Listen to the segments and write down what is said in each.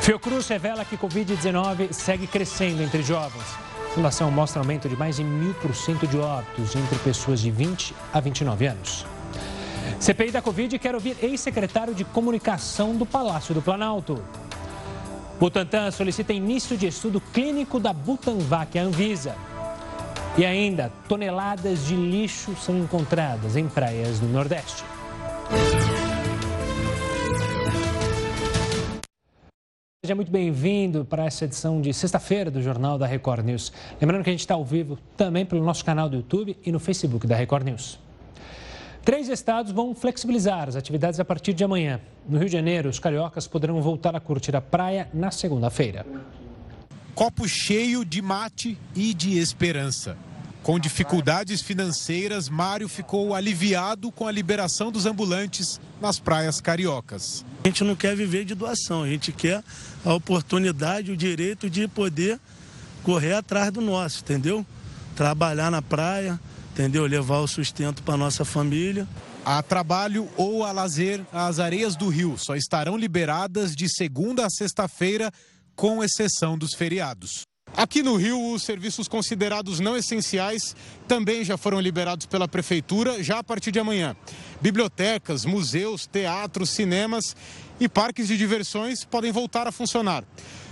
Fiocruz revela que Covid-19 segue crescendo entre jovens. A fundação mostra aumento de mais de mil por cento de óbitos entre pessoas de 20 a 29 anos. CPI da Covid quer ouvir ex-secretário de comunicação do Palácio do Planalto. Butantan solicita início de estudo clínico da Butanvac, a Anvisa. E ainda, toneladas de lixo são encontradas em praias do Nordeste. Seja muito bem-vindo para essa edição de sexta-feira do Jornal da Record News. Lembrando que a gente está ao vivo também pelo nosso canal do YouTube e no Facebook da Record News. Três estados vão flexibilizar as atividades a partir de amanhã. No Rio de Janeiro, os cariocas poderão voltar a curtir a praia na segunda-feira. Copo cheio de mate e de esperança. Com dificuldades financeiras, Mário ficou aliviado com a liberação dos ambulantes nas praias cariocas. A gente não quer viver de doação, a gente quer a oportunidade, o direito de poder correr atrás do nosso, entendeu? Trabalhar na praia, entendeu? Levar o sustento para nossa família. A trabalho ou a lazer, as areias do rio só estarão liberadas de segunda a sexta-feira, com exceção dos feriados. Aqui no Rio, os serviços considerados não essenciais também já foram liberados pela Prefeitura já a partir de amanhã. Bibliotecas, museus, teatros, cinemas e parques de diversões podem voltar a funcionar.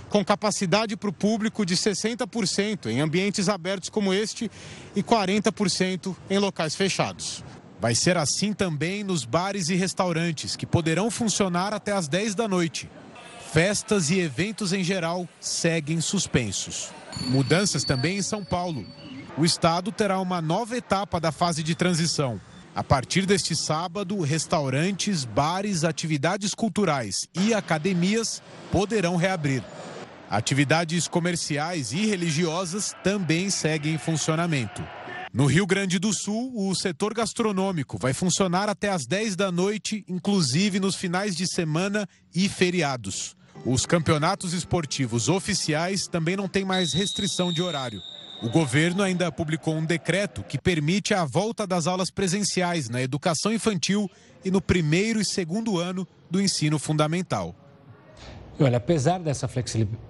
Com capacidade para o público de 60% em ambientes abertos como este e 40% em locais fechados. Vai ser assim também nos bares e restaurantes, que poderão funcionar até às 10 da noite. Festas e eventos em geral seguem suspensos. Mudanças também em São Paulo. O estado terá uma nova etapa da fase de transição. A partir deste sábado, restaurantes, bares, atividades culturais e academias poderão reabrir. Atividades comerciais e religiosas também seguem em funcionamento. No Rio Grande do Sul, o setor gastronômico vai funcionar até às 10 da noite, inclusive nos finais de semana e feriados. Os campeonatos esportivos oficiais também não têm mais restrição de horário. O governo ainda publicou um decreto que permite a volta das aulas presenciais na educação infantil e no primeiro e segundo ano do ensino fundamental. Olha, apesar dessa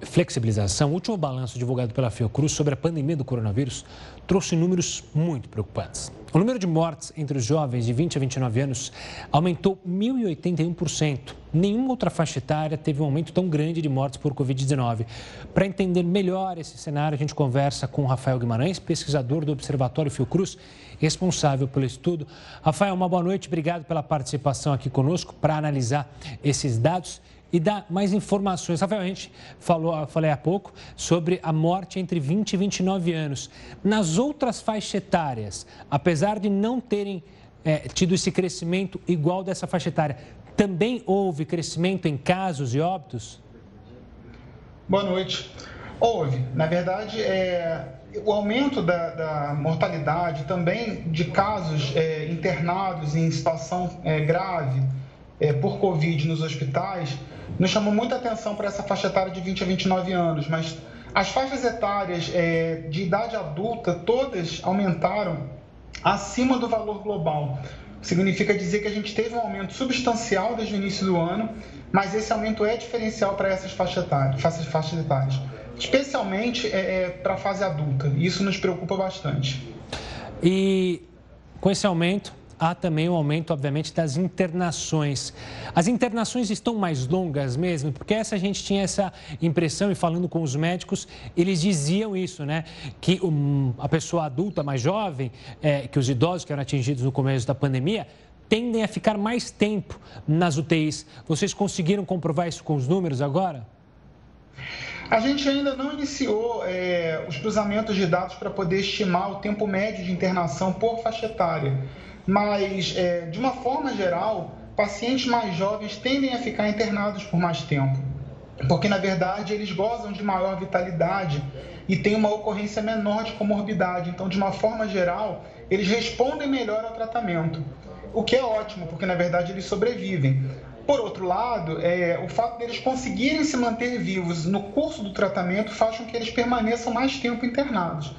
flexibilização, o último balanço divulgado pela Fiocruz sobre a pandemia do coronavírus trouxe números muito preocupantes. O número de mortes entre os jovens de 20 a 29 anos aumentou 1.081%. Nenhuma outra faixa etária teve um aumento tão grande de mortes por Covid-19. Para entender melhor esse cenário, a gente conversa com Rafael Guimarães, pesquisador do Observatório Fiocruz, responsável pelo estudo. Rafael, uma boa noite, obrigado pela participação aqui conosco para analisar esses dados e dar mais informações. Rafael, a gente falou, falei há pouco sobre a morte entre 20 e 29 anos. Nas outras faixas etárias, apesar de não terem é, tido esse crescimento igual dessa faixa etária, também houve crescimento em casos e óbitos? Boa noite. Houve. Na verdade, é, o aumento da, da, mortalidade também de casos é, internados em situação é, grave é, por Covid nos hospitais nos chamou muita atenção para essa faixa etária de 20 a 29 anos, mas as faixas etárias é, de idade adulta todas aumentaram acima do valor global. Significa dizer que a gente teve um aumento substancial desde o início do ano, mas esse aumento é diferencial para essas faixas etárias, faixas, faixas etárias especialmente é, é para a fase adulta. Isso nos preocupa bastante. E com esse aumento, há também o um aumento, obviamente, das internações. As internações estão mais longas mesmo, porque essa a gente tinha essa impressão, e falando com os médicos, eles diziam isso, né? Que um, a pessoa adulta mais jovem, é, que os idosos que eram atingidos no começo da pandemia, tendem a ficar mais tempo nas UTIs. Vocês conseguiram comprovar isso com os números agora? A gente ainda não iniciou é, os cruzamentos de dados para poder estimar o tempo médio de internação por faixa etária mas é, de uma forma geral, pacientes mais jovens tendem a ficar internados por mais tempo, porque na verdade eles gozam de maior vitalidade e têm uma ocorrência menor de comorbidade. Então, de uma forma geral, eles respondem melhor ao tratamento, o que é ótimo, porque na verdade eles sobrevivem. Por outro lado, é, o fato deles conseguirem se manter vivos no curso do tratamento faz com que eles permaneçam mais tempo internados.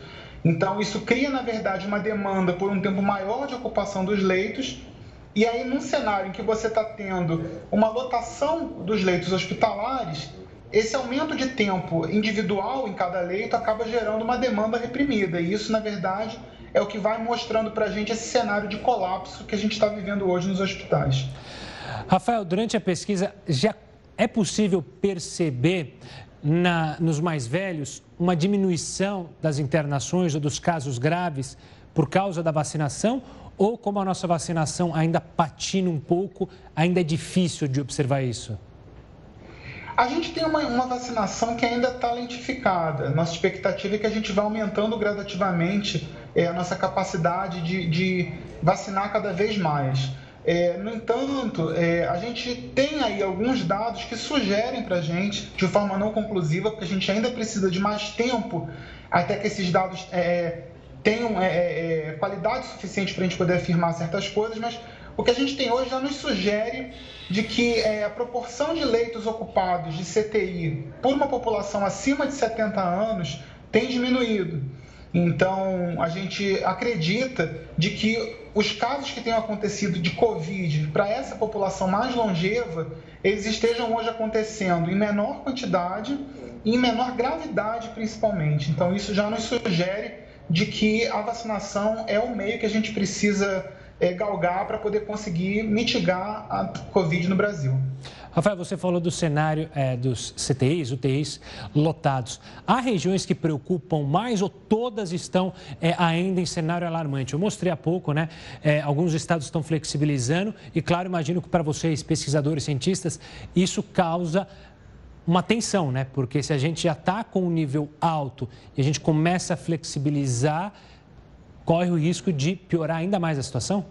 Então, isso cria, na verdade, uma demanda por um tempo maior de ocupação dos leitos. E aí, num cenário em que você está tendo uma lotação dos leitos hospitalares, esse aumento de tempo individual em cada leito acaba gerando uma demanda reprimida. E isso, na verdade, é o que vai mostrando para a gente esse cenário de colapso que a gente está vivendo hoje nos hospitais. Rafael, durante a pesquisa, já é possível perceber na, nos mais velhos uma diminuição das internações ou dos casos graves por causa da vacinação? Ou como a nossa vacinação ainda patina um pouco, ainda é difícil de observar isso? A gente tem uma, uma vacinação que ainda está lentificada. Nossa expectativa é que a gente vá aumentando gradativamente é, a nossa capacidade de, de vacinar cada vez mais. É, no entanto, é, a gente tem aí alguns dados que sugerem para a gente, de forma não conclusiva, porque a gente ainda precisa de mais tempo até que esses dados é, tenham é, é, é, qualidade suficiente para a gente poder afirmar certas coisas, mas o que a gente tem hoje já nos sugere de que é, a proporção de leitos ocupados de CTI por uma população acima de 70 anos tem diminuído. Então, a gente acredita de que os casos que tenham acontecido de Covid para essa população mais longeva, eles estejam hoje acontecendo em menor quantidade e em menor gravidade, principalmente. Então, isso já nos sugere de que a vacinação é o meio que a gente precisa é, galgar para poder conseguir mitigar a Covid no Brasil. Rafael, você falou do cenário é, dos CTIs, UTIs lotados. Há regiões que preocupam mais ou todas estão é, ainda em cenário alarmante? Eu mostrei há pouco, né? É, alguns estados estão flexibilizando e, claro, imagino que para vocês, pesquisadores, cientistas, isso causa uma tensão, né? Porque se a gente já está com um nível alto e a gente começa a flexibilizar, corre o risco de piorar ainda mais a situação?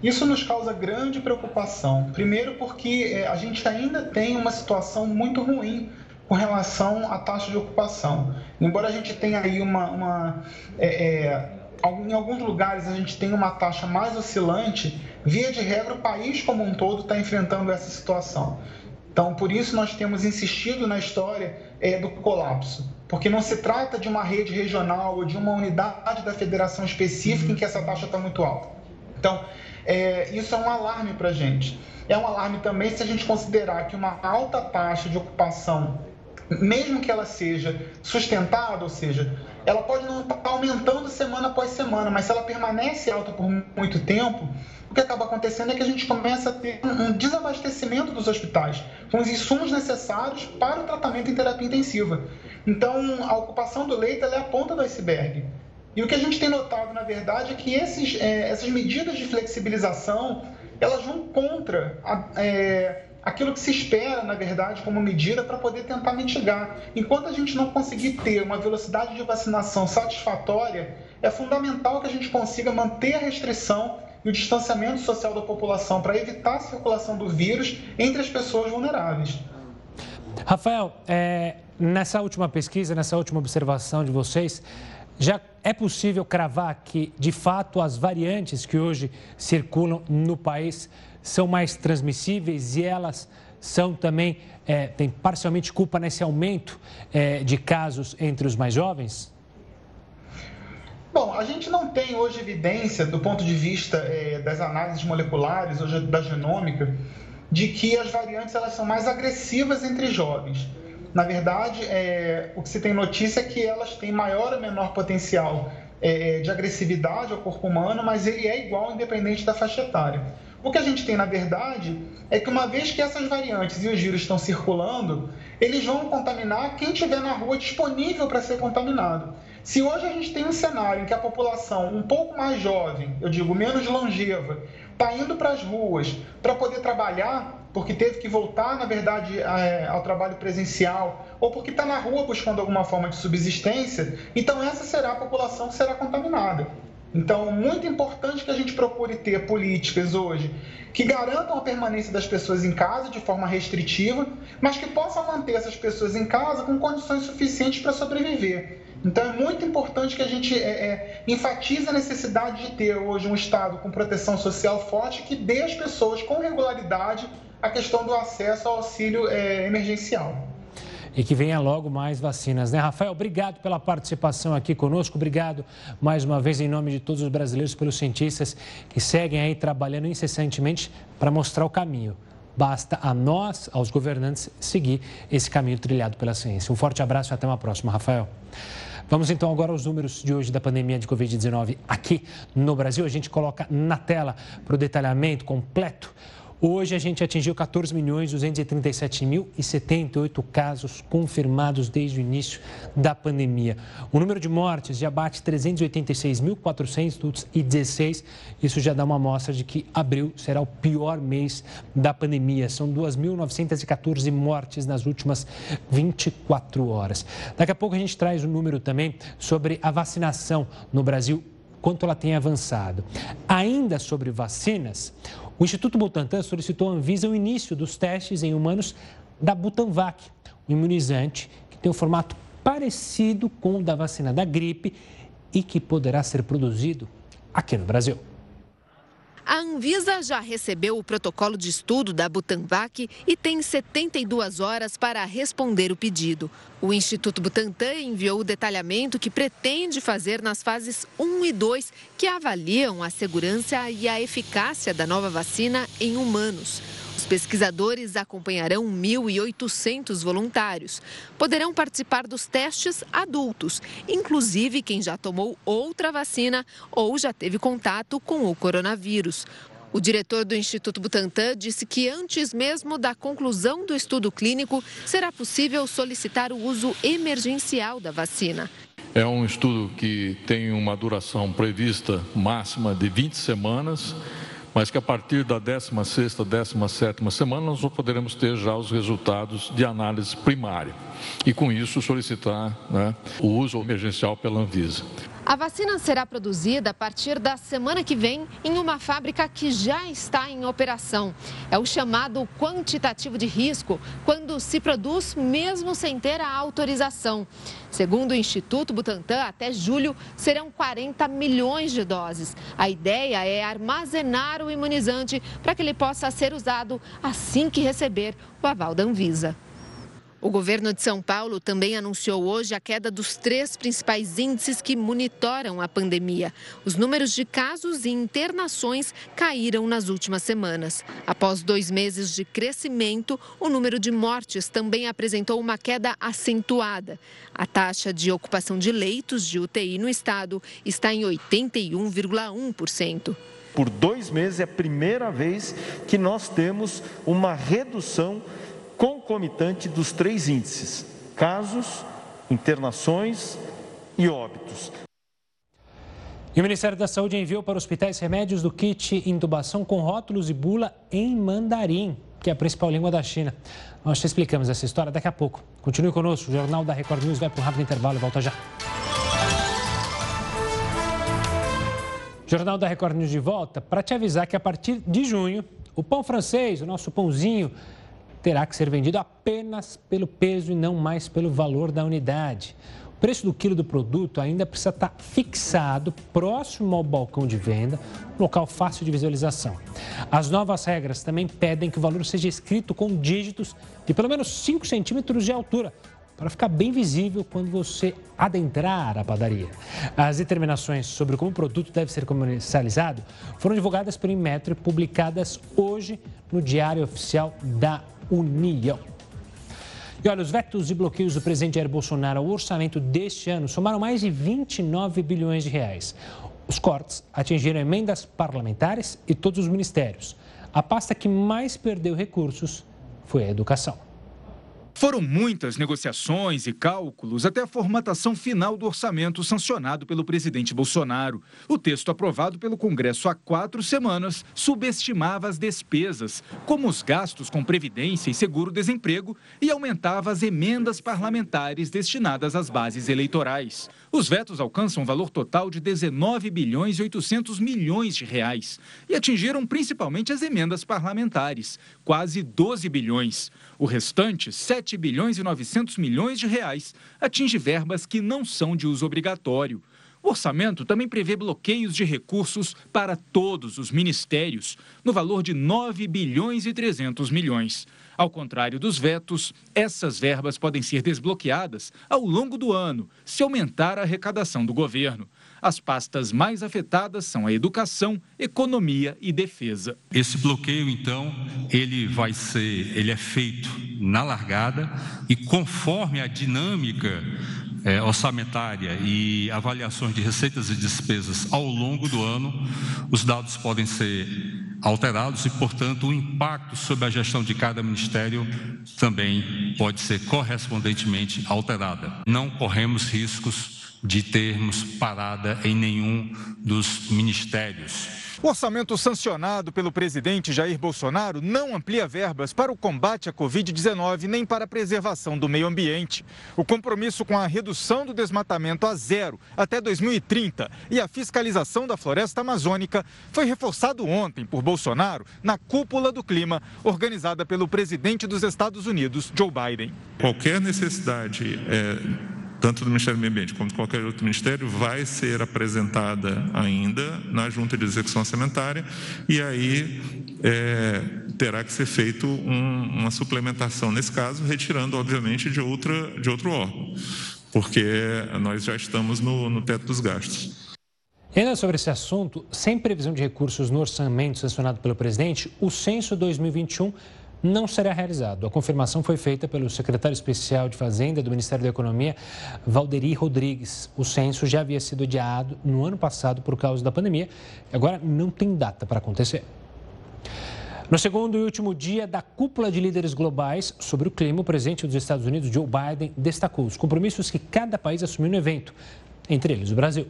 Isso nos causa grande preocupação. Primeiro, porque é, a gente ainda tem uma situação muito ruim com relação à taxa de ocupação. Embora a gente tenha aí uma. uma é, é, em alguns lugares a gente tem uma taxa mais oscilante, via de regra, o país como um todo está enfrentando essa situação. Então, por isso nós temos insistido na história é, do colapso, porque não se trata de uma rede regional ou de uma unidade da federação específica em que essa taxa está muito alta. Então, é, isso é um alarme para a gente. É um alarme também se a gente considerar que uma alta taxa de ocupação, mesmo que ela seja sustentada, ou seja, ela pode não estar tá aumentando semana após semana, mas se ela permanece alta por muito tempo, que acaba acontecendo é que a gente começa a ter um desabastecimento dos hospitais, com os insumos necessários para o tratamento em terapia intensiva. Então, a ocupação do leito é a ponta do iceberg. E o que a gente tem notado, na verdade, é que esses, é, essas medidas de flexibilização, elas vão contra a, é, aquilo que se espera, na verdade, como medida para poder tentar mitigar. Enquanto a gente não conseguir ter uma velocidade de vacinação satisfatória, é fundamental que a gente consiga manter a restrição e o distanciamento social da população para evitar a circulação do vírus entre as pessoas vulneráveis. Rafael, é, nessa última pesquisa, nessa última observação de vocês, já é possível cravar que, de fato, as variantes que hoje circulam no país são mais transmissíveis e elas são também, é, têm parcialmente culpa nesse aumento é, de casos entre os mais jovens? Bom, a gente não tem hoje evidência, do ponto de vista é, das análises moleculares, hoje da genômica, de que as variantes elas são mais agressivas entre jovens. Na verdade, é, o que se tem notícia é que elas têm maior ou menor potencial é, de agressividade ao corpo humano, mas ele é igual independente da faixa etária. O que a gente tem, na verdade, é que uma vez que essas variantes e os vírus estão circulando, eles vão contaminar quem estiver na rua disponível para ser contaminado. Se hoje a gente tem um cenário em que a população um pouco mais jovem, eu digo menos longeva, está indo para as ruas para poder trabalhar, porque teve que voltar, na verdade, é, ao trabalho presencial, ou porque está na rua buscando alguma forma de subsistência, então essa será a população que será contaminada. Então, muito importante que a gente procure ter políticas hoje que garantam a permanência das pessoas em casa de forma restritiva, mas que possam manter essas pessoas em casa com condições suficientes para sobreviver. Então, é muito importante que a gente é, é, enfatize a necessidade de ter hoje um Estado com proteção social forte que dê às pessoas com regularidade a questão do acesso ao auxílio é, emergencial. E que venha logo mais vacinas, né? Rafael, obrigado pela participação aqui conosco. Obrigado mais uma vez em nome de todos os brasileiros, pelos cientistas que seguem aí trabalhando incessantemente para mostrar o caminho. Basta a nós, aos governantes, seguir esse caminho trilhado pela ciência. Um forte abraço e até uma próxima, Rafael. Vamos então agora aos números de hoje da pandemia de Covid-19 aqui no Brasil. A gente coloca na tela para o detalhamento completo. Hoje a gente atingiu 14 milhões 237 mil e 78 casos confirmados desde o início da pandemia. O número de mortes já bate 386.416. Isso já dá uma amostra de que abril será o pior mês da pandemia. São 2.914 mortes nas últimas 24 horas. Daqui a pouco a gente traz o um número também sobre a vacinação no Brasil quanto ela tem avançado. Ainda sobre vacinas, o Instituto Butantan solicitou à Anvisa o início dos testes em humanos da Butanvac, um imunizante que tem um formato parecido com o da vacina da gripe e que poderá ser produzido aqui no Brasil. A Anvisa já recebeu o protocolo de estudo da Butanvac e tem 72 horas para responder o pedido. O Instituto Butantan enviou o detalhamento que pretende fazer nas fases 1 e 2, que avaliam a segurança e a eficácia da nova vacina em humanos. Pesquisadores acompanharão 1.800 voluntários. Poderão participar dos testes adultos, inclusive quem já tomou outra vacina ou já teve contato com o coronavírus. O diretor do Instituto Butantan disse que antes mesmo da conclusão do estudo clínico, será possível solicitar o uso emergencial da vacina. É um estudo que tem uma duração prevista máxima de 20 semanas mas que a partir da 16ª, 17ª semana nós poderemos ter já os resultados de análise primária e com isso solicitar né, o uso emergencial pela Anvisa. A vacina será produzida a partir da semana que vem em uma fábrica que já está em operação. É o chamado quantitativo de risco, quando se produz mesmo sem ter a autorização. Segundo o Instituto Butantan, até julho serão 40 milhões de doses. A ideia é armazenar o imunizante para que ele possa ser usado assim que receber o aval da Anvisa. O governo de São Paulo também anunciou hoje a queda dos três principais índices que monitoram a pandemia. Os números de casos e internações caíram nas últimas semanas. Após dois meses de crescimento, o número de mortes também apresentou uma queda acentuada. A taxa de ocupação de leitos de UTI no estado está em 81,1% por dois meses é a primeira vez que nós temos uma redução concomitante dos três índices: casos, internações e óbitos. E o Ministério da Saúde enviou para hospitais remédios do kit intubação com rótulos e bula em mandarim, que é a principal língua da China. Nós te explicamos essa história daqui a pouco. Continue conosco, o Jornal da Record News vai para um rápido intervalo e volta já. Jornal da Record News de volta para te avisar que a partir de junho, o pão francês, o nosso pãozinho, terá que ser vendido apenas pelo peso e não mais pelo valor da unidade. O preço do quilo do produto ainda precisa estar fixado próximo ao balcão de venda, local fácil de visualização. As novas regras também pedem que o valor seja escrito com dígitos de pelo menos 5 centímetros de altura, para ficar bem visível quando você adentrar a padaria. As determinações sobre como o produto deve ser comercializado foram divulgadas pelo Inmetro e publicadas hoje no Diário Oficial da União. E olha, os vetos e bloqueios do presidente Jair Bolsonaro ao orçamento deste ano somaram mais de 29 bilhões de reais. Os cortes atingiram emendas parlamentares e todos os ministérios. A pasta que mais perdeu recursos foi a educação. Foram muitas negociações e cálculos até a formatação final do orçamento sancionado pelo presidente Bolsonaro. O texto aprovado pelo Congresso há quatro semanas subestimava as despesas, como os gastos com previdência e seguro-desemprego, e aumentava as emendas parlamentares destinadas às bases eleitorais. Os vetos alcançam um valor total de 19 bilhões e 800 milhões de reais e atingiram principalmente as emendas parlamentares, quase 12 bilhões. O restante, 7 bilhões e 900 milhões de reais, atinge verbas que não são de uso obrigatório. O orçamento também prevê bloqueios de recursos para todos os ministérios, no valor de 9 bilhões e 300 milhões. Ao contrário dos vetos, essas verbas podem ser desbloqueadas ao longo do ano, se aumentar a arrecadação do governo. As pastas mais afetadas são a educação, economia e defesa. Esse bloqueio, então, ele vai ser, ele é feito na largada e conforme a dinâmica é, orçamentária e avaliações de receitas e despesas ao longo do ano, os dados podem ser alterados e, portanto, o impacto sobre a gestão de cada ministério também pode ser correspondentemente alterada. Não corremos riscos de termos parada em nenhum dos ministérios. O orçamento sancionado pelo presidente Jair Bolsonaro não amplia verbas para o combate à Covid-19 nem para a preservação do meio ambiente. O compromisso com a redução do desmatamento a zero até 2030 e a fiscalização da floresta amazônica foi reforçado ontem por Bolsonaro na cúpula do clima organizada pelo presidente dos Estados Unidos, Joe Biden. Qualquer necessidade é tanto do Ministério do Meio Ambiente como de qualquer outro ministério, vai ser apresentada ainda na Junta de Execução Orçamentária e aí é, terá que ser feito um, uma suplementação nesse caso, retirando, obviamente, de, outra, de outro órgão, porque nós já estamos no, no teto dos gastos. Ainda sobre esse assunto, sem previsão de recursos no orçamento sancionado pelo presidente, o censo 2021 não será realizado. A confirmação foi feita pelo secretário especial de Fazenda do Ministério da Economia, Valderi Rodrigues. O censo já havia sido adiado no ano passado por causa da pandemia, agora não tem data para acontecer. No segundo e último dia da cúpula de líderes globais sobre o clima, o presidente dos Estados Unidos, Joe Biden, destacou os compromissos que cada país assumiu no evento, entre eles o Brasil.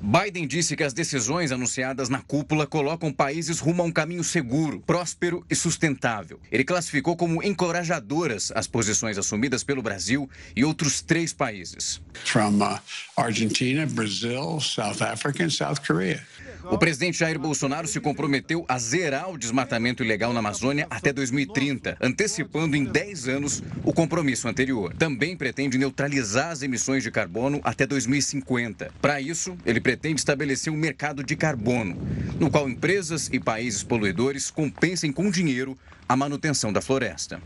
Biden disse que as decisões anunciadas na cúpula colocam países rumo a um caminho seguro, próspero e sustentável. Ele classificou como encorajadoras as posições assumidas pelo Brasil e outros três países. From uh, Argentina, Brazil, South Africa and South Korea. O presidente Jair Bolsonaro se comprometeu a zerar o desmatamento ilegal na Amazônia até 2030, antecipando em 10 anos o compromisso anterior. Também pretende neutralizar as emissões de carbono até 2050. Para isso, ele pretende estabelecer um mercado de carbono, no qual empresas e países poluidores compensem com dinheiro a manutenção da floresta.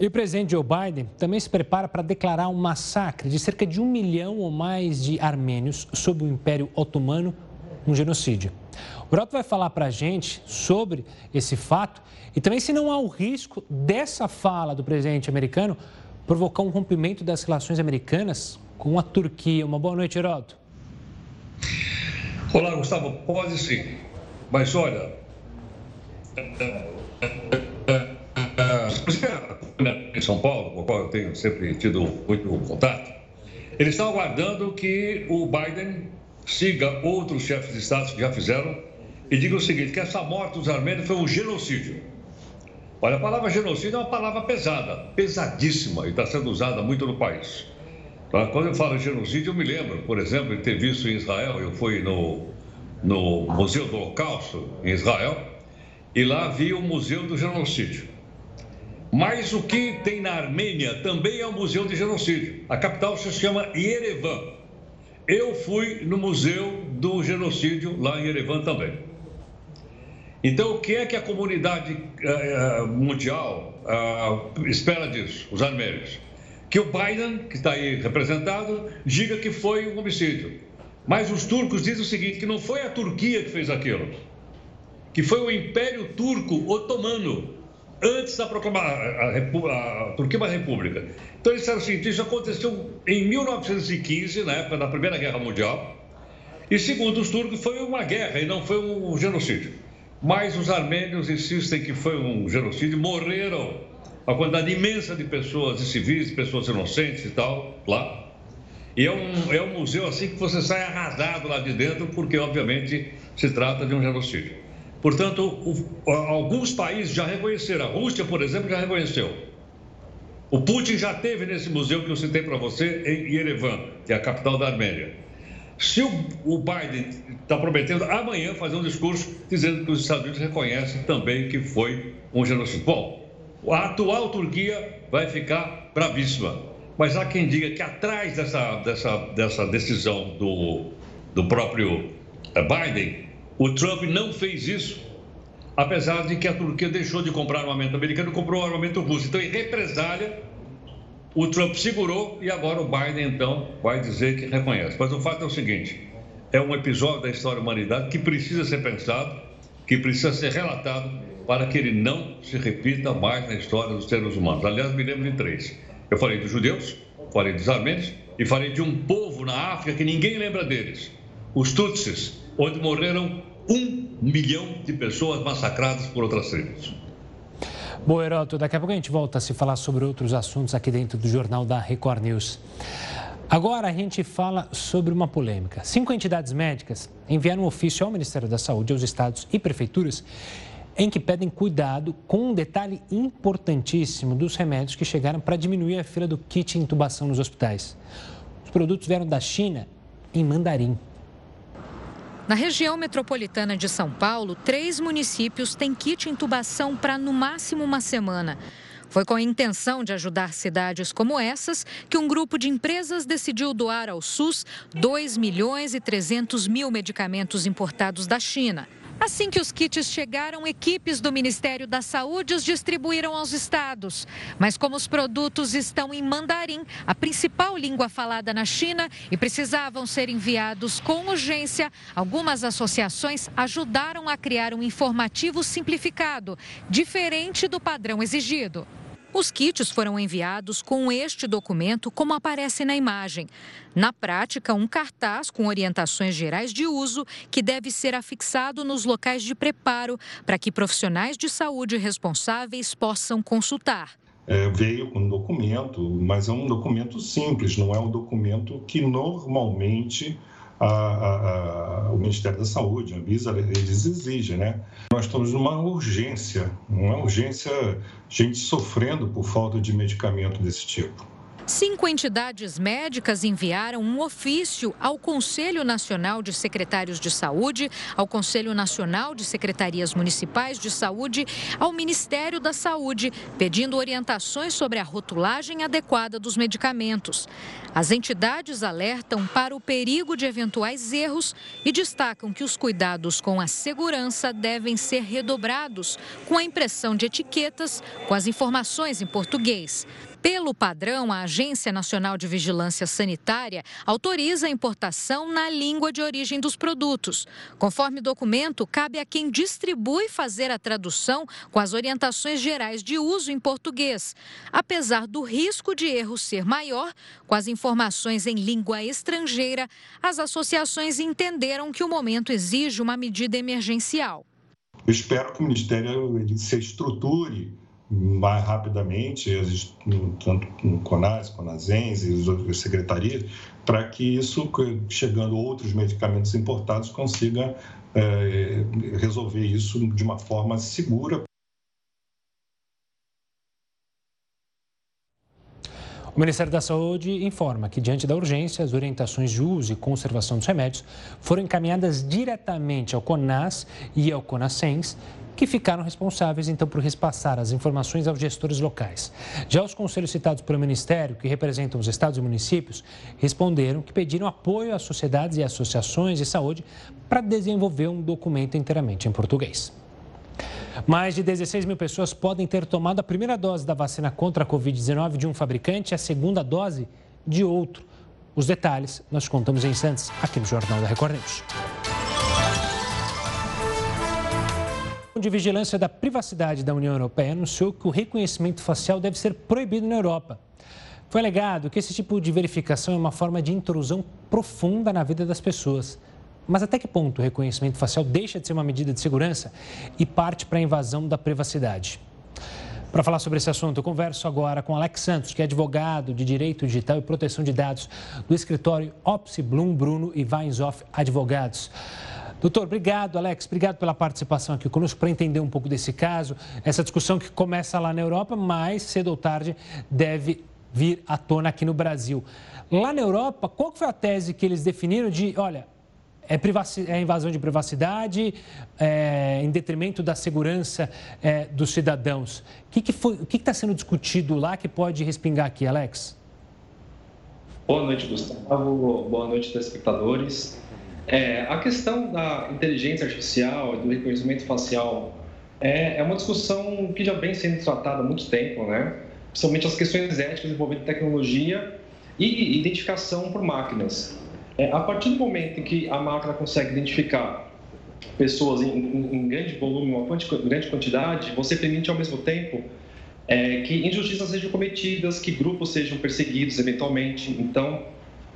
E o presidente Joe Biden também se prepara para declarar um massacre de cerca de um milhão ou mais de armênios sob o Império Otomano um genocídio. O Broto vai falar para a gente sobre esse fato e também se não há o risco dessa fala do presidente americano provocar um rompimento das relações americanas com a Turquia. Uma boa noite, Heroto. Olá, Gustavo. Pode sim. Mas olha, em São Paulo, com o qual eu tenho sempre tido muito contato, eles estão aguardando que o Biden siga outros chefes de Estado que já fizeram e diga o seguinte, que essa morte dos armênios foi um genocídio. Olha, a palavra genocídio é uma palavra pesada, pesadíssima, e está sendo usada muito no país. Tá? Quando eu falo genocídio, eu me lembro, por exemplo, de ter visto em Israel, eu fui no, no Museu do Holocausto, em Israel, e lá vi o Museu do Genocídio. Mas o que tem na Armênia também é um museu de genocídio. A capital se chama Yerevan. Eu fui no Museu do Genocídio lá em Erevan também. Então, o que é que a comunidade uh, mundial uh, espera disso, os armênios? Que o Biden, que está aí representado, diga que foi um homicídio. Mas os turcos dizem o seguinte: que não foi a Turquia que fez aquilo, que foi o Império Turco Otomano antes da proclamação, a, a, Turquia uma república. Então eles disseram o seguinte, isso aconteceu em 1915, na época da Primeira Guerra Mundial, e segundo os turcos foi uma guerra e não foi um genocídio. Mas os armênios insistem que foi um genocídio, morreram uma quantidade imensa de pessoas, de civis, de pessoas inocentes e tal, lá. E é um, é um museu assim que você sai arrasado lá de dentro, porque obviamente se trata de um genocídio. Portanto, o, alguns países já reconheceram. A Rússia, por exemplo, já reconheceu. O Putin já teve nesse museu que eu citei para você, em Yerevan, que é a capital da Armênia. Se o, o Biden está prometendo amanhã fazer um discurso dizendo que os Estados Unidos reconhecem também que foi um genocídio. Bom, a atual Turquia vai ficar bravíssima. Mas há quem diga que atrás dessa, dessa, dessa decisão do, do próprio eh, Biden o Trump não fez isso, apesar de que a Turquia deixou de comprar armamento americano e comprou armamento russo. Então, em represália, o Trump segurou e agora o Biden, então, vai dizer que reconhece. Mas o fato é o seguinte: é um episódio da história da humanidade que precisa ser pensado, que precisa ser relatado para que ele não se repita mais na história dos seres humanos. Aliás, me lembro de três. Eu falei dos judeus, falei dos armênios e falei de um povo na África que ninguém lembra deles, os Tutsis, onde morreram um milhão de pessoas massacradas por outras tribos. Bom, Heroto, daqui a pouco a gente volta a se falar sobre outros assuntos aqui dentro do jornal da Record News. Agora a gente fala sobre uma polêmica. Cinco entidades médicas enviaram um ofício ao Ministério da Saúde, aos estados e prefeituras, em que pedem cuidado com um detalhe importantíssimo dos remédios que chegaram para diminuir a fila do kit intubação nos hospitais. Os produtos vieram da China em mandarim. Na região metropolitana de São Paulo, três municípios têm kit intubação para no máximo uma semana. Foi com a intenção de ajudar cidades como essas que um grupo de empresas decidiu doar ao SUS 2 milhões e 300 mil medicamentos importados da China. Assim que os kits chegaram, equipes do Ministério da Saúde os distribuíram aos estados. Mas como os produtos estão em mandarim, a principal língua falada na China, e precisavam ser enviados com urgência, algumas associações ajudaram a criar um informativo simplificado, diferente do padrão exigido. Os kits foram enviados com este documento, como aparece na imagem. Na prática, um cartaz com orientações gerais de uso que deve ser afixado nos locais de preparo para que profissionais de saúde responsáveis possam consultar. É, veio com um documento, mas é um documento simples, não é um documento que normalmente a, a, o Ministério da Saúde, a Anvisa, eles exigem, né? Nós estamos numa urgência, uma urgência, gente sofrendo por falta de medicamento desse tipo. Cinco entidades médicas enviaram um ofício ao Conselho Nacional de Secretários de Saúde, ao Conselho Nacional de Secretarias Municipais de Saúde, ao Ministério da Saúde, pedindo orientações sobre a rotulagem adequada dos medicamentos. As entidades alertam para o perigo de eventuais erros e destacam que os cuidados com a segurança devem ser redobrados com a impressão de etiquetas com as informações em português. Pelo padrão, a Agência Nacional de Vigilância Sanitária autoriza a importação na língua de origem dos produtos. Conforme documento, cabe a quem distribui fazer a tradução com as orientações gerais de uso em português. Apesar do risco de erro ser maior, com as informações em língua estrangeira, as associações entenderam que o momento exige uma medida emergencial. Eu espero que o Ministério se estruture mais rapidamente, tanto no CONAS, CONASENS e as secretarias, para que isso, chegando outros medicamentos importados, consiga é, resolver isso de uma forma segura. O Ministério da Saúde informa que, diante da urgência, as orientações de uso e conservação dos remédios foram encaminhadas diretamente ao CONAS e ao CONASENS que ficaram responsáveis então por repassar as informações aos gestores locais. Já os conselhos citados pelo Ministério, que representam os estados e municípios, responderam que pediram apoio às sociedades e associações de saúde para desenvolver um documento inteiramente em português. Mais de 16 mil pessoas podem ter tomado a primeira dose da vacina contra a Covid-19 de um fabricante e a segunda dose de outro. Os detalhes nós contamos em instantes aqui no Jornal da Record News. De Vigilância da Privacidade da União Europeia anunciou que o reconhecimento facial deve ser proibido na Europa. Foi alegado que esse tipo de verificação é uma forma de intrusão profunda na vida das pessoas. Mas até que ponto o reconhecimento facial deixa de ser uma medida de segurança e parte para a invasão da privacidade? Para falar sobre esse assunto, eu converso agora com Alex Santos, que é advogado de Direito Digital e Proteção de Dados do escritório Opsi Blum Bruno e Weinsoff Advogados. Doutor, obrigado, Alex, obrigado pela participação aqui conosco para entender um pouco desse caso, essa discussão que começa lá na Europa, mas cedo ou tarde deve vir à tona aqui no Brasil. Lá na Europa, qual foi a tese que eles definiram de, olha, é, é invasão de privacidade é, em detrimento da segurança é, dos cidadãos? O que, que, foi, o que está sendo discutido lá que pode respingar aqui, Alex? Boa noite, Gustavo. Boa noite, telespectadores. É, a questão da inteligência artificial, do reconhecimento facial, é, é, uma discussão que já vem sendo tratada há muito tempo, né? principalmente as questões éticas envolvendo tecnologia e identificação por máquinas. É, a partir do momento em que a máquina consegue identificar pessoas em, em, em grande volume, uma grande quantidade, você permite ao mesmo tempo é, que injustiças sejam cometidas, que grupos sejam perseguidos eventualmente. Então,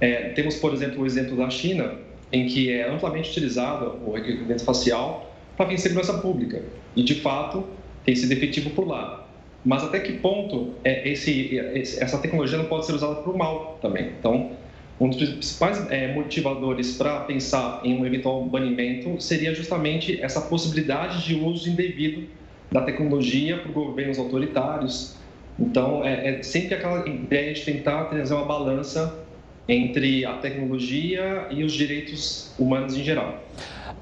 é, temos, por exemplo, o exemplo da China, em que é amplamente utilizado o reconhecimento facial para fins de segurança pública. E, de fato, tem sido efetivo por lá. Mas até que ponto é, esse, essa tecnologia não pode ser usada para o mal também? Então, um dos principais é, motivadores para pensar em um eventual banimento seria justamente essa possibilidade de uso indevido da tecnologia por governos autoritários. Então, é, é sempre aquela ideia de tentar trazer uma balança entre a tecnologia e os direitos humanos em geral.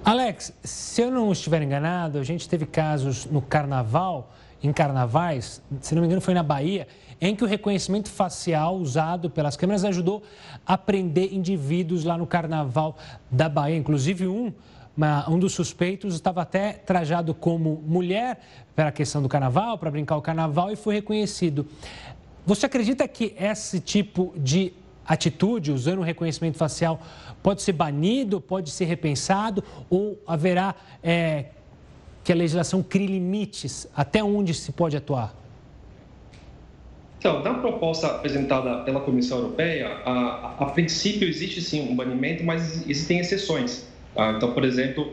Alex, se eu não estiver enganado, a gente teve casos no carnaval, em carnavais, se não me engano foi na Bahia, em que o reconhecimento facial usado pelas câmeras ajudou a prender indivíduos lá no carnaval da Bahia. Inclusive um, um dos suspeitos estava até trajado como mulher para a questão do carnaval, para brincar o carnaval e foi reconhecido. Você acredita que esse tipo de atitude, usando o reconhecimento facial, pode ser banido, pode ser repensado ou haverá é, que a legislação crie limites até onde se pode atuar? Então, na proposta apresentada pela Comissão Europeia, a, a, princípio existe sim um banimento, mas existem exceções. Tá? Então, por exemplo,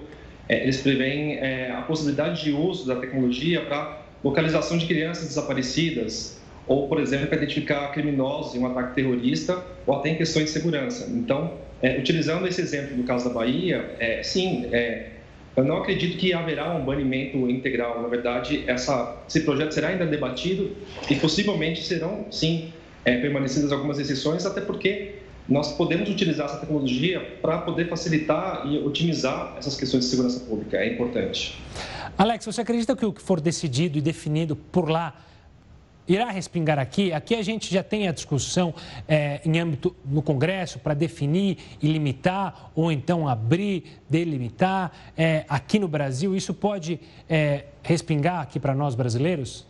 é, eles preveem é, a possibilidade de uso da tecnologia para localização de crianças desaparecidas, ou, por exemplo, para identificar criminosos em um ataque terrorista ou até em questões de segurança. Então, é, utilizando esse exemplo do caso da Bahia, é, sim, é, eu não acredito que haverá um banimento integral. Na verdade, essa, esse projeto será ainda debatido e possivelmente serão, sim, é, permanecidas algumas exceções, até porque nós podemos utilizar essa tecnologia para poder facilitar e otimizar essas questões de segurança pública. É importante. Alex, você acredita que o que for decidido e definido por lá irá respingar aqui. Aqui a gente já tem a discussão é, em âmbito no Congresso para definir e limitar, ou então abrir, delimitar. É, aqui no Brasil, isso pode é, respingar aqui para nós brasileiros?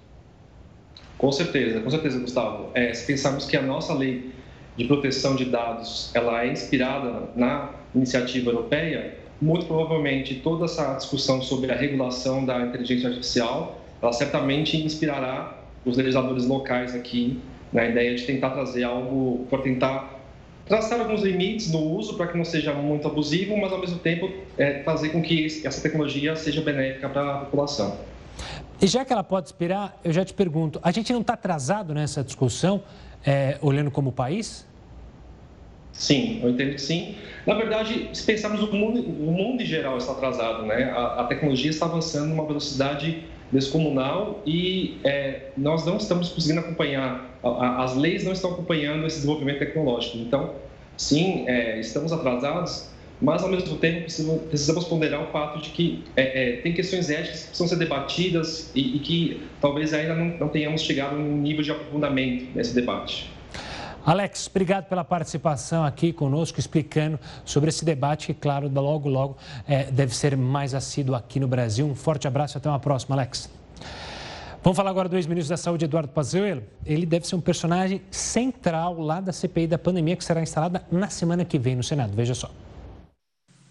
Com certeza, com certeza, Gustavo. É, se pensarmos que a nossa lei de proteção de dados ela é inspirada na iniciativa europeia, muito provavelmente toda essa discussão sobre a regulação da inteligência artificial, ela certamente inspirará os legisladores locais aqui na ideia de tentar trazer algo para tentar traçar alguns limites no uso para que não seja muito abusivo, mas ao mesmo tempo é, fazer com que essa tecnologia seja benéfica para a população. E já que ela pode inspirar, eu já te pergunto, a gente não está atrasado nessa discussão, é, olhando como país? Sim, eu entendo que sim. Na verdade, se pensarmos no mundo, o mundo em geral está atrasado, né? A, a tecnologia está avançando numa velocidade descomunal e é, nós não estamos conseguindo acompanhar, a, as leis não estão acompanhando esse desenvolvimento tecnológico. Então, sim, é, estamos atrasados, mas ao mesmo tempo precisamos, precisamos ponderar o fato de que é, é, tem questões éticas que precisam ser debatidas e, e que talvez ainda não, não tenhamos chegado num nível de aprofundamento nesse debate. Alex, obrigado pela participação aqui conosco, explicando sobre esse debate que, claro, logo, logo é, deve ser mais assíduo aqui no Brasil. Um forte abraço e até uma próxima, Alex. Vamos falar agora do ex-ministro da Saúde, Eduardo Pazuello. Ele deve ser um personagem central lá da CPI da pandemia, que será instalada na semana que vem no Senado. Veja só.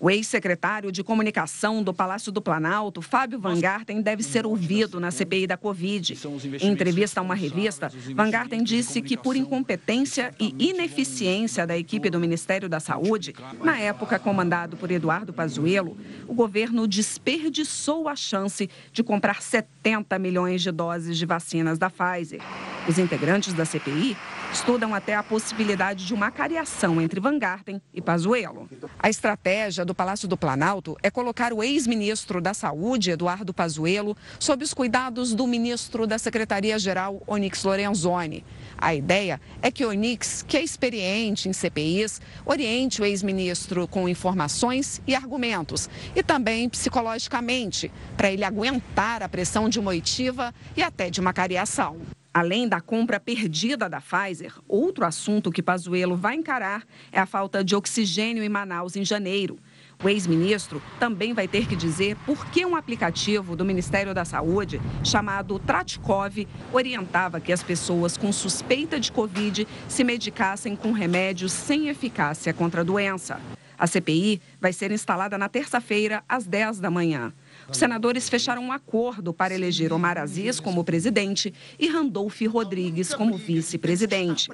O ex-secretário de Comunicação do Palácio do Planalto, Fábio Van Garten, deve ser ouvido na CPI da Covid. Em entrevista a uma revista, Van Garten disse que, por incompetência e ineficiência da equipe do Ministério da Saúde, na época comandado por Eduardo Pazuello, o governo desperdiçou a chance de comprar 70 milhões de doses de vacinas da Pfizer. Os integrantes da CPI estudam até a possibilidade de uma cariação entre Van Garten e Pazuello. A estratégia do Palácio do Planalto é colocar o ex-ministro da Saúde, Eduardo Pazuello, sob os cuidados do ministro da Secretaria-Geral, Onyx Lorenzoni. A ideia é que Onyx, que é experiente em CPIs, oriente o ex-ministro com informações e argumentos e também psicologicamente, para ele aguentar a pressão de uma oitiva e até de uma cariação. Além da compra perdida da Pfizer, outro assunto que Pazuello vai encarar é a falta de oxigênio em Manaus em janeiro. O ex-ministro também vai ter que dizer por que um aplicativo do Ministério da Saúde, chamado Tratkov, orientava que as pessoas com suspeita de Covid se medicassem com remédios sem eficácia contra a doença. A CPI vai ser instalada na terça-feira, às 10 da manhã. Os senadores fecharam um acordo para eleger Omar Aziz como presidente e Randolph Rodrigues como vice-presidente.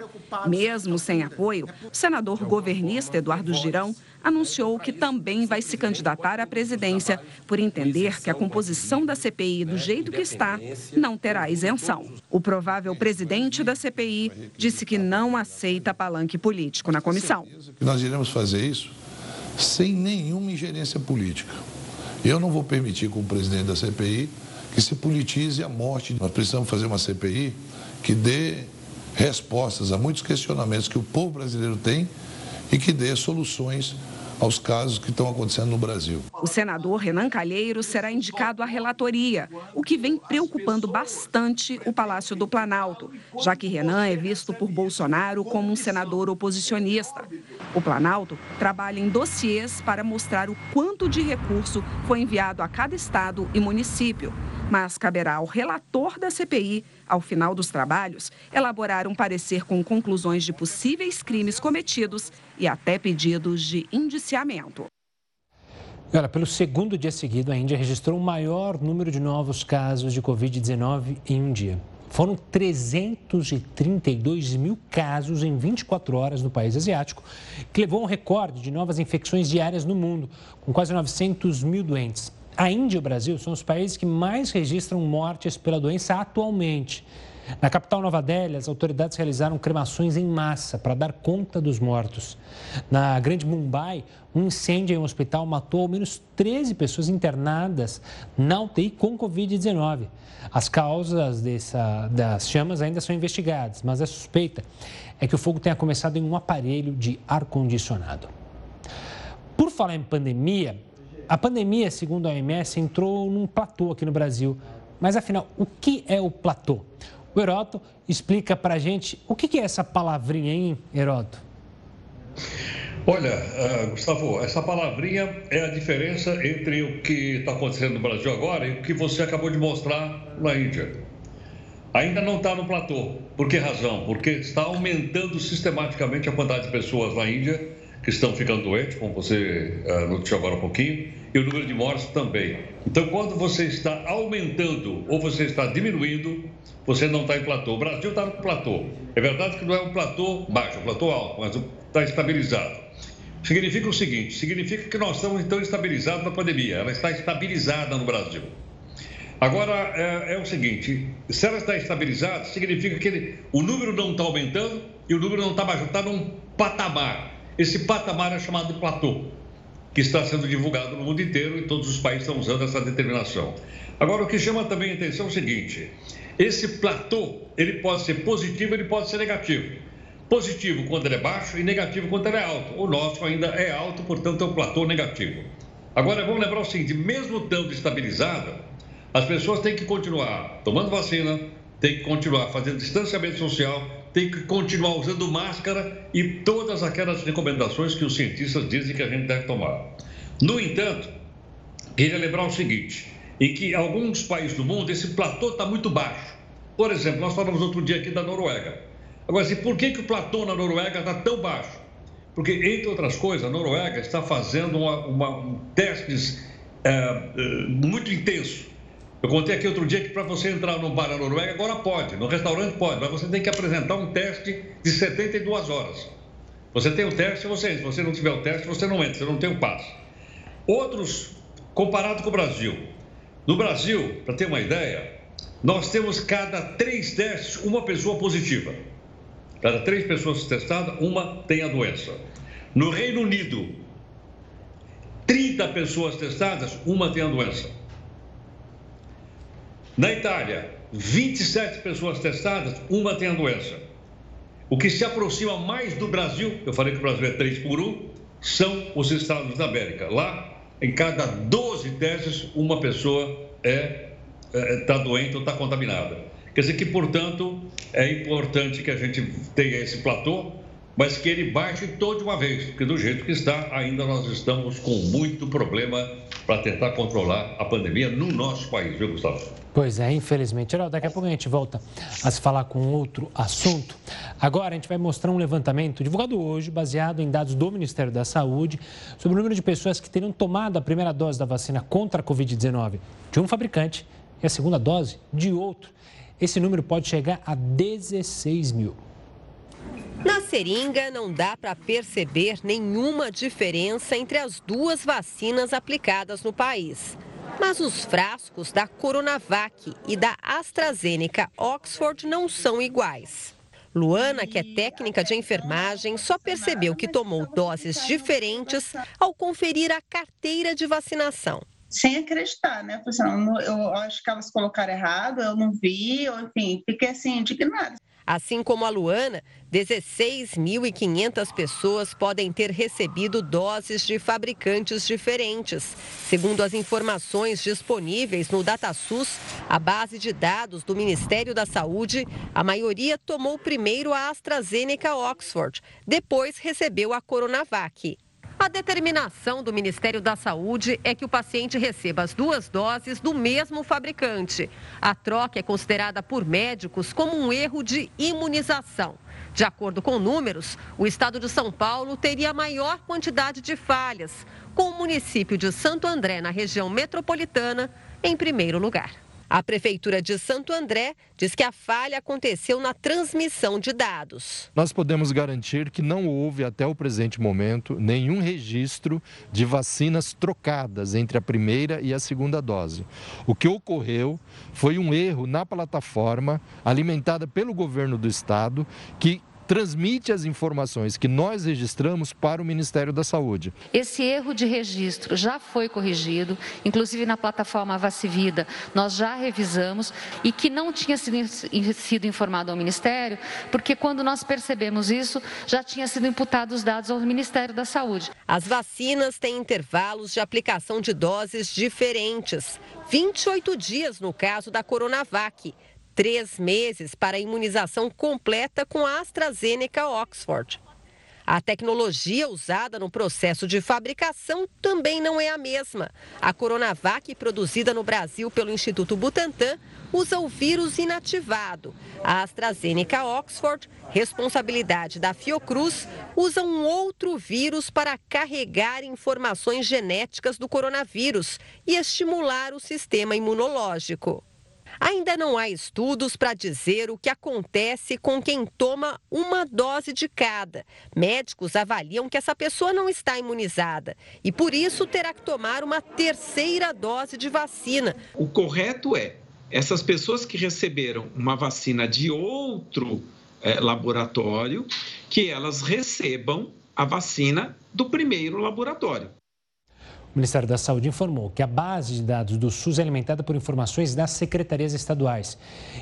Mesmo sem apoio, o senador governista Eduardo Girão anunciou que também vai se candidatar à presidência por entender que a composição da CPI do jeito que está não terá isenção. O provável presidente da CPI disse que não aceita palanque político na comissão. Nós iremos fazer isso sem nenhuma ingerência política. Eu não vou permitir, como presidente da CPI, que se politize a morte. Nós precisamos fazer uma CPI que dê respostas a muitos questionamentos que o povo brasileiro tem e que dê soluções aos casos que estão acontecendo no Brasil. O senador Renan Calheiros será indicado à relatoria, o que vem preocupando bastante o Palácio do Planalto, já que Renan é visto por Bolsonaro como um senador oposicionista. O Planalto trabalha em dossiês para mostrar o quanto de recurso foi enviado a cada estado e município, mas caberá ao relator da CPI ao final dos trabalhos, elaborar um parecer com conclusões de possíveis crimes cometidos e até pedidos de indiciamento. Olha, pelo segundo dia seguido, a Índia registrou o maior número de novos casos de Covid-19 em um dia. Foram 332 mil casos em 24 horas no país asiático, que levou a um recorde de novas infecções diárias no mundo, com quase 900 mil doentes. A Índia e o Brasil são os países que mais registram mortes pela doença atualmente. Na capital Nova Delhi, as autoridades realizaram cremações em massa para dar conta dos mortos. Na grande Mumbai, um incêndio em um hospital matou ao menos 13 pessoas internadas na UTI com Covid-19. As causas dessa, das chamas ainda são investigadas, mas a suspeita é que o fogo tenha começado em um aparelho de ar-condicionado. Por falar em pandemia, a pandemia, segundo a OMS, entrou num platô aqui no Brasil. Mas afinal, o que é o platô? O Heroto explica para a gente o que é essa palavrinha, hein, Heroto? Olha, uh, Gustavo, essa palavrinha é a diferença entre o que está acontecendo no Brasil agora e o que você acabou de mostrar na Índia. Ainda não está no platô. Por que razão? Porque está aumentando sistematicamente a quantidade de pessoas na Índia que estão ficando doentes, como você uh, agora um pouquinho, e o número de mortes também. Então, quando você está aumentando ou você está diminuindo, você não está em platô. O Brasil está no platô. É verdade que não é um platô baixo, é um platô alto, mas está estabilizado. Significa o seguinte: significa que nós estamos então estabilizados na pandemia. Ela está estabilizada no Brasil. Agora, é, é o seguinte: se ela está estabilizada, significa que ele, o número não está aumentando e o número não está baixo, está num patamar. Esse patamar é chamado de platô, que está sendo divulgado no mundo inteiro e todos os países estão usando essa determinação. Agora, o que chama também a atenção é o seguinte: esse platô, ele pode ser positivo, ele pode ser negativo. Positivo quando ele é baixo e negativo quando ele é alto. O nosso ainda é alto, portanto é um platô negativo. Agora, vamos lembrar o seguinte: mesmo estando estabilizada, as pessoas têm que continuar tomando vacina, têm que continuar fazendo distanciamento social, tem que continuar usando máscara e todas aquelas recomendações que os cientistas dizem que a gente deve tomar. No entanto, queria lembrar o seguinte: em que alguns países do mundo esse platô está muito baixo. Por exemplo, nós falamos outro dia aqui da Noruega. Agora, assim, por que, que o platô na Noruega está tão baixo? Porque, entre outras coisas, a Noruega está fazendo uma, uma, um testes é, muito intenso eu contei aqui outro dia que para você entrar no bar na Noruega, agora pode, no restaurante pode, mas você tem que apresentar um teste de 72 horas. Você tem o teste, você entra. Se você não tiver o teste, você não entra, você não tem o passe. Outros, comparado com o Brasil. No Brasil, para ter uma ideia, nós temos cada três testes uma pessoa positiva. Cada três pessoas testadas, uma tem a doença. No Reino Unido, 30 pessoas testadas, uma tem a doença. Na Itália, 27 pessoas testadas, uma tem a doença. O que se aproxima mais do Brasil, eu falei que o Brasil é 3 por 1, são os Estados da América. Lá, em cada 12 testes, uma pessoa está é, é, tá doente ou está contaminada. Quer dizer que, portanto, é importante que a gente tenha esse platô mas que ele baixe todo de uma vez, porque do jeito que está, ainda nós estamos com muito problema para tentar controlar a pandemia no nosso país, viu, Gustavo? Pois é, infelizmente. Geraldo, daqui a pouco a gente volta a se falar com outro assunto. Agora a gente vai mostrar um levantamento divulgado hoje, baseado em dados do Ministério da Saúde, sobre o número de pessoas que teriam tomado a primeira dose da vacina contra a Covid-19 de um fabricante e a segunda dose de outro. Esse número pode chegar a 16 mil. Na seringa, não dá para perceber nenhuma diferença entre as duas vacinas aplicadas no país. Mas os frascos da Coronavac e da AstraZeneca Oxford não são iguais. Luana, que é técnica de enfermagem, só percebeu que tomou doses diferentes ao conferir a carteira de vacinação sem acreditar, né? Porque, assim, eu acho que elas colocaram errado, eu não vi, enfim, fiquei assim, indignada. Assim como a Luana, 16.500 pessoas podem ter recebido doses de fabricantes diferentes. Segundo as informações disponíveis no DataSUS, a base de dados do Ministério da Saúde, a maioria tomou primeiro a AstraZeneca Oxford, depois recebeu a Coronavac. A determinação do Ministério da Saúde é que o paciente receba as duas doses do mesmo fabricante. A troca é considerada por médicos como um erro de imunização. De acordo com números, o estado de São Paulo teria a maior quantidade de falhas, com o município de Santo André, na região metropolitana, em primeiro lugar. A Prefeitura de Santo André diz que a falha aconteceu na transmissão de dados. Nós podemos garantir que não houve, até o presente momento, nenhum registro de vacinas trocadas entre a primeira e a segunda dose. O que ocorreu foi um erro na plataforma alimentada pelo governo do estado que transmite as informações que nós registramos para o Ministério da Saúde. Esse erro de registro já foi corrigido, inclusive na plataforma Vacivida, nós já revisamos e que não tinha sido informado ao Ministério, porque quando nós percebemos isso, já tinha sido imputados os dados ao Ministério da Saúde. As vacinas têm intervalos de aplicação de doses diferentes. 28 dias no caso da Coronavac três meses para a imunização completa com a AstraZeneca Oxford. A tecnologia usada no processo de fabricação também não é a mesma. A Coronavac, produzida no Brasil pelo Instituto Butantan, usa o vírus inativado. A AstraZeneca Oxford, responsabilidade da Fiocruz, usa um outro vírus para carregar informações genéticas do coronavírus e estimular o sistema imunológico. Ainda não há estudos para dizer o que acontece com quem toma uma dose de cada. Médicos avaliam que essa pessoa não está imunizada e, por isso, terá que tomar uma terceira dose de vacina. O correto é essas pessoas que receberam uma vacina de outro é, laboratório, que elas recebam a vacina do primeiro laboratório. O Ministério da Saúde informou que a base de dados do SUS é alimentada por informações das secretarias estaduais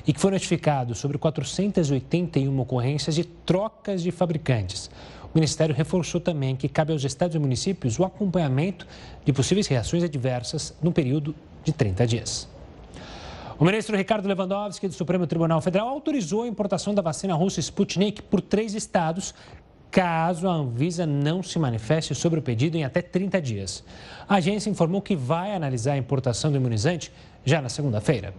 e que foi notificado sobre 481 ocorrências de trocas de fabricantes. O Ministério reforçou também que cabe aos estados e municípios o acompanhamento de possíveis reações adversas no período de 30 dias. O ministro Ricardo Lewandowski, do Supremo Tribunal Federal, autorizou a importação da vacina russa Sputnik por três estados caso a Anvisa não se manifeste sobre o pedido em até 30 dias. A agência informou que vai analisar a importação do imunizante já na segunda-feira.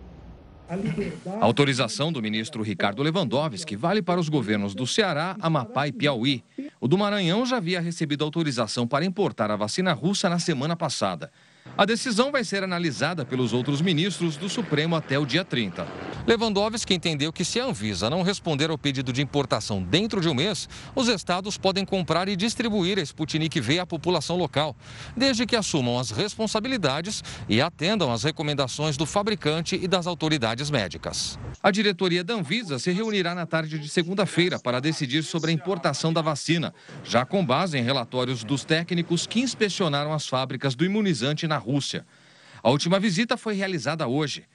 A autorização do ministro Ricardo Lewandowski vale para os governos do Ceará, Amapá e Piauí. O do Maranhão já havia recebido autorização para importar a vacina russa na semana passada. A decisão vai ser analisada pelos outros ministros do Supremo até o dia 30. Lewandowski entendeu que se a Anvisa não responder ao pedido de importação dentro de um mês, os estados podem comprar e distribuir a Sputnik V à população local, desde que assumam as responsabilidades e atendam às recomendações do fabricante e das autoridades médicas. A diretoria da Anvisa se reunirá na tarde de segunda-feira para decidir sobre a importação da vacina, já com base em relatórios dos técnicos que inspecionaram as fábricas do imunizante na Rússia. A última visita foi realizada hoje.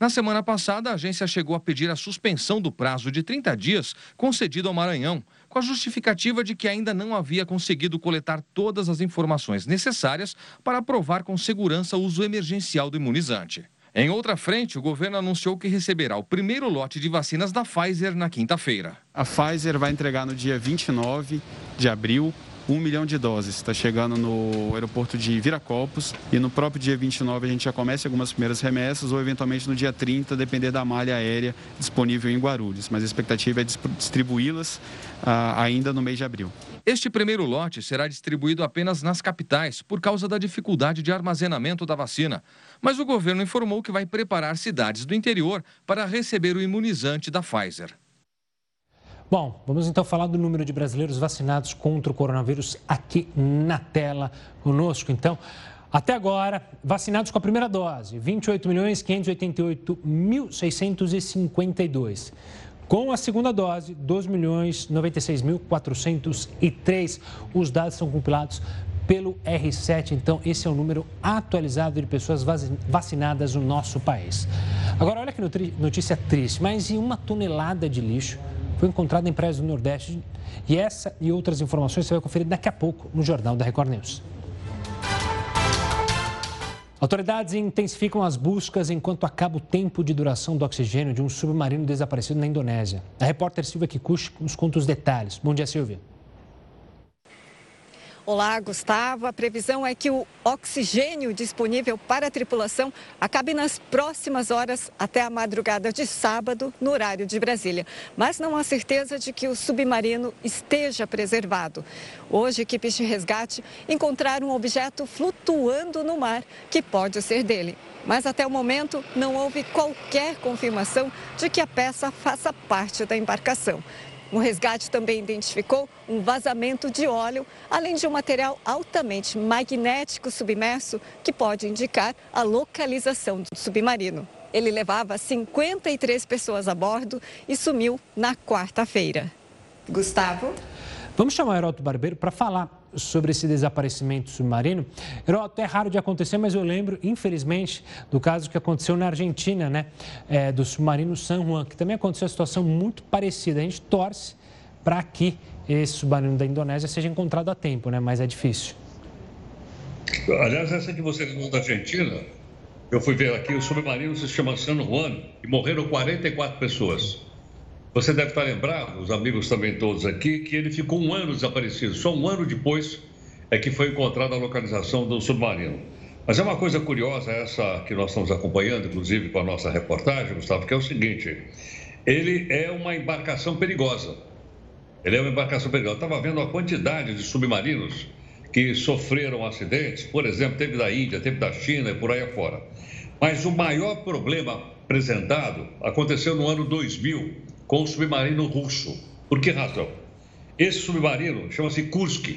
Na semana passada, a agência chegou a pedir a suspensão do prazo de 30 dias concedido ao Maranhão, com a justificativa de que ainda não havia conseguido coletar todas as informações necessárias para aprovar com segurança o uso emergencial do imunizante. Em outra frente, o governo anunciou que receberá o primeiro lote de vacinas da Pfizer na quinta-feira. A Pfizer vai entregar no dia 29 de abril um milhão de doses. Está chegando no aeroporto de Viracopos e no próprio dia 29 a gente já começa algumas primeiras remessas ou eventualmente no dia 30, depender da malha aérea disponível em Guarulhos. Mas a expectativa é distribuí-las ah, ainda no mês de abril. Este primeiro lote será distribuído apenas nas capitais por causa da dificuldade de armazenamento da vacina. Mas o governo informou que vai preparar cidades do interior para receber o imunizante da Pfizer. Bom, vamos então falar do número de brasileiros vacinados contra o coronavírus aqui na tela conosco. Então, até agora, vacinados com a primeira dose, 28.588.652. Com a segunda dose, 12.096.403. Os dados são compilados pelo R7, então esse é o número atualizado de pessoas vacinadas no nosso país. Agora, olha que notícia triste, mas em uma tonelada de lixo foi encontrada em praias do Nordeste. E essa e outras informações você vai conferir daqui a pouco no Jornal da Record News. Autoridades intensificam as buscas enquanto acaba o tempo de duração do oxigênio de um submarino desaparecido na Indonésia. A repórter Silvia Kikuchi nos conta os detalhes. Bom dia, Silvia. Olá, Gustavo. A previsão é que o oxigênio disponível para a tripulação acabe nas próximas horas até a madrugada de sábado, no horário de Brasília. Mas não há certeza de que o submarino esteja preservado. Hoje, equipes de resgate encontraram um objeto flutuando no mar que pode ser dele. Mas até o momento não houve qualquer confirmação de que a peça faça parte da embarcação. O resgate também identificou um vazamento de óleo, além de um material altamente magnético submerso que pode indicar a localização do submarino. Ele levava 53 pessoas a bordo e sumiu na quarta-feira. Gustavo? Vamos chamar Heroto Barbeiro para falar sobre esse desaparecimento submarino. Heroto, é raro de acontecer, mas eu lembro, infelizmente, do caso que aconteceu na Argentina, né? É, do submarino San Juan, que também aconteceu uma situação muito parecida. A gente torce para que esse submarino da Indonésia seja encontrado a tempo, né? Mas é difícil. Aliás, essa que você falou da Argentina, eu fui ver aqui, o submarino se chama San Juan e morreram 44 pessoas. Você deve estar lembrado, os amigos também todos aqui, que ele ficou um ano desaparecido. Só um ano depois é que foi encontrada a localização do submarino. Mas é uma coisa curiosa essa que nós estamos acompanhando, inclusive com a nossa reportagem, Gustavo, que é o seguinte: ele é uma embarcação perigosa. Ele é uma embarcação perigosa. Eu estava vendo a quantidade de submarinos que sofreram acidentes, por exemplo, teve da Índia, teve da China e por aí afora. Mas o maior problema apresentado aconteceu no ano 2000, com o submarino russo. Por que razão? Esse submarino chama-se Kursk.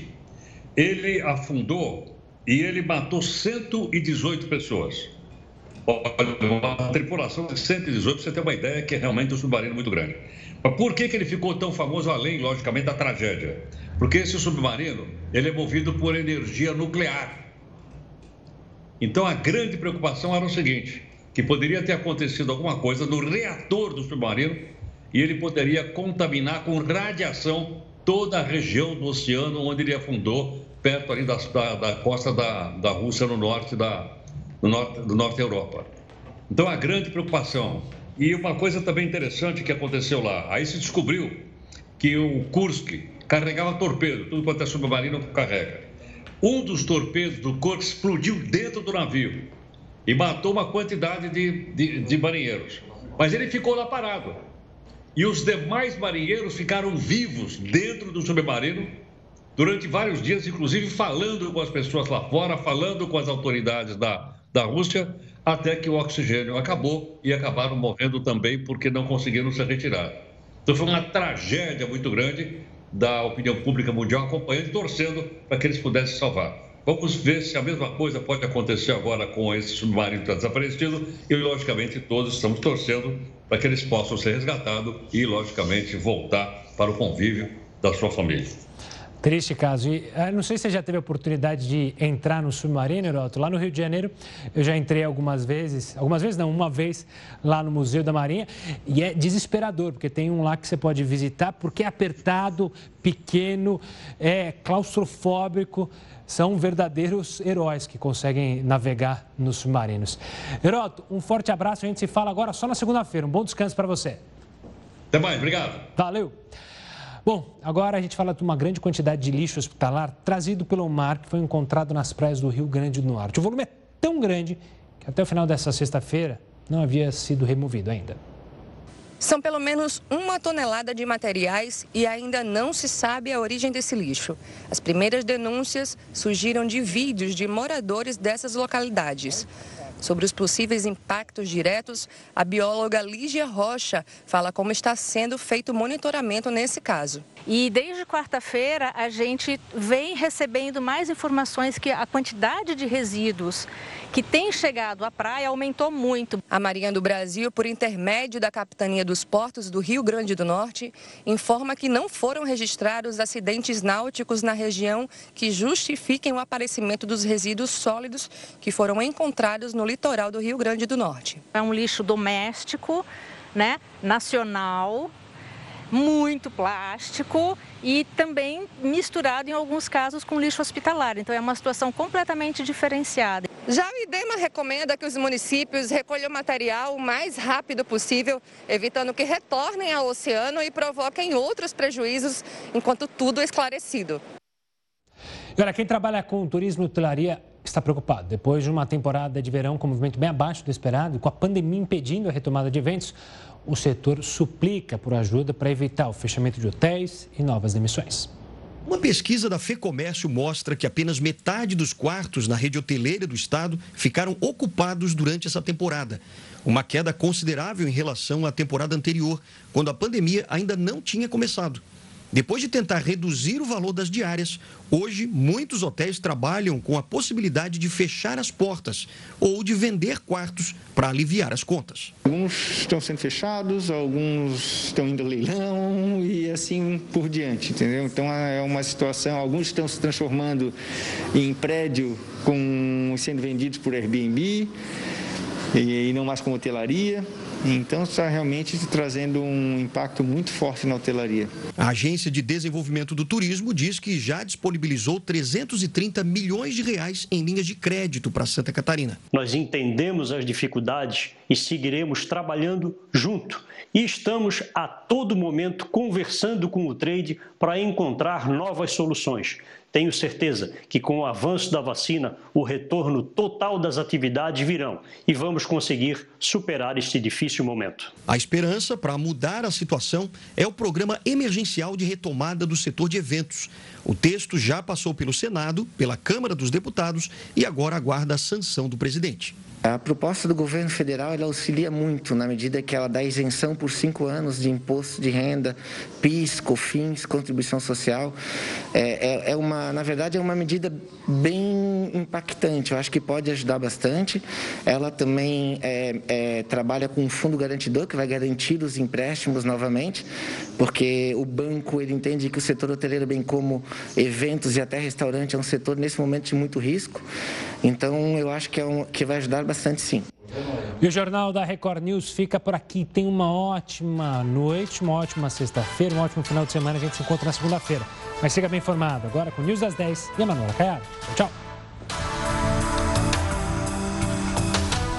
Ele afundou e ele matou 118 pessoas. Uma tripulação de 118, para você ter uma ideia que é realmente um submarino muito grande. Mas por que, que ele ficou tão famoso, além, logicamente, da tragédia? Porque esse submarino ele é movido por energia nuclear. Então, a grande preocupação era o seguinte, que poderia ter acontecido alguma coisa no reator do submarino e ele poderia contaminar com radiação toda a região do oceano onde ele afundou, perto ali da, da, costa da, da Rússia, no norte da no norte, do norte da Europa. Então, a grande preocupação. E uma coisa também interessante que aconteceu lá, aí se descobriu que o Kursk carregava torpedo, tudo quanto é submarino carrega. Um dos torpedos do Kursk explodiu dentro do navio e matou uma quantidade de, de, de marinheiros. Mas ele ficou lá parado. E os demais marinheiros ficaram vivos dentro do submarino durante vários dias, inclusive falando com as pessoas lá fora, falando com as autoridades da, da Rússia, até que o oxigênio acabou e acabaram morrendo também porque não conseguiram se retirar. Então foi uma tragédia muito grande da opinião pública mundial acompanhando e torcendo para que eles pudessem salvar. Vamos ver se a mesma coisa pode acontecer agora com esse submarino que está desaparecido e, logicamente, todos estamos torcendo para que eles possam ser resgatados e, logicamente, voltar para o convívio da sua família. Triste caso. E, ah, não sei se você já teve a oportunidade de entrar no submarino, Heroto. Lá no Rio de Janeiro, eu já entrei algumas vezes, algumas vezes não, uma vez lá no Museu da Marinha. E é desesperador, porque tem um lá que você pode visitar, porque é apertado, pequeno, é claustrofóbico. São verdadeiros heróis que conseguem navegar nos submarinos. Heroto, um forte abraço. A gente se fala agora só na segunda-feira. Um bom descanso para você. Até mais, obrigado. Valeu. Bom, agora a gente fala de uma grande quantidade de lixo hospitalar trazido pelo mar que foi encontrado nas praias do Rio Grande do Norte. O volume é tão grande que até o final dessa sexta-feira não havia sido removido ainda. São pelo menos uma tonelada de materiais e ainda não se sabe a origem desse lixo. As primeiras denúncias surgiram de vídeos de moradores dessas localidades. Sobre os possíveis impactos diretos, a bióloga Lígia Rocha fala como está sendo feito o monitoramento nesse caso. E desde quarta-feira a gente vem recebendo mais informações que a quantidade de resíduos que tem chegado à praia aumentou muito. A Marinha do Brasil, por intermédio da Capitania dos Portos do Rio Grande do Norte, informa que não foram registrados acidentes náuticos na região que justifiquem o aparecimento dos resíduos sólidos que foram encontrados no litoral do Rio Grande do Norte. É um lixo doméstico, né, nacional, muito plástico e também misturado em alguns casos com lixo hospitalar. Então é uma situação completamente diferenciada. Já o IDEMA recomenda que os municípios recolham material o mais rápido possível, evitando que retornem ao oceano e provoquem outros prejuízos enquanto tudo é esclarecido. E olha, quem trabalha com turismo e hotelaria está preocupado. Depois de uma temporada de verão com movimento bem abaixo do esperado e com a pandemia impedindo a retomada de eventos, o setor suplica por ajuda para evitar o fechamento de hotéis e novas demissões. Uma pesquisa da FEComércio mostra que apenas metade dos quartos na rede hoteleira do estado ficaram ocupados durante essa temporada. Uma queda considerável em relação à temporada anterior, quando a pandemia ainda não tinha começado. Depois de tentar reduzir o valor das diárias, hoje muitos hotéis trabalham com a possibilidade de fechar as portas ou de vender quartos para aliviar as contas. Alguns estão sendo fechados, alguns estão indo ao leilão e assim por diante, entendeu? Então é uma situação, alguns estão se transformando em prédio com sendo vendidos por Airbnb e não mais como hotelaria. Então está realmente trazendo um impacto muito forte na hotelaria. A Agência de Desenvolvimento do Turismo diz que já disponibilizou 330 milhões de reais em linhas de crédito para Santa Catarina. Nós entendemos as dificuldades e seguiremos trabalhando junto. E estamos a todo momento conversando com o trade para encontrar novas soluções. Tenho certeza que com o avanço da vacina, o retorno total das atividades virão e vamos conseguir superar este difícil momento. A esperança para mudar a situação é o Programa Emergencial de Retomada do Setor de Eventos. O texto já passou pelo Senado, pela Câmara dos Deputados e agora aguarda a sanção do presidente. A proposta do governo federal ela auxilia muito na medida que ela dá isenção por cinco anos de imposto de renda, PIS, COFINS, contribuição social. É, é, é, uma, na verdade, é uma medida bem impactante. Eu acho que pode ajudar bastante. Ela também é, é trabalha com um fundo garantidor que vai garantir os empréstimos novamente, porque o banco ele entende que o setor hoteleiro, bem como eventos e até restaurante, é um setor nesse momento de muito risco. Então, eu acho que, é um, que vai ajudar bastante sim. E o Jornal da Record News fica por aqui. Tem uma ótima noite, uma ótima sexta-feira, um ótimo final de semana. A gente se encontra na segunda-feira. Mas siga bem informado agora com News das 10 e a Manuela Caiado. Tchau.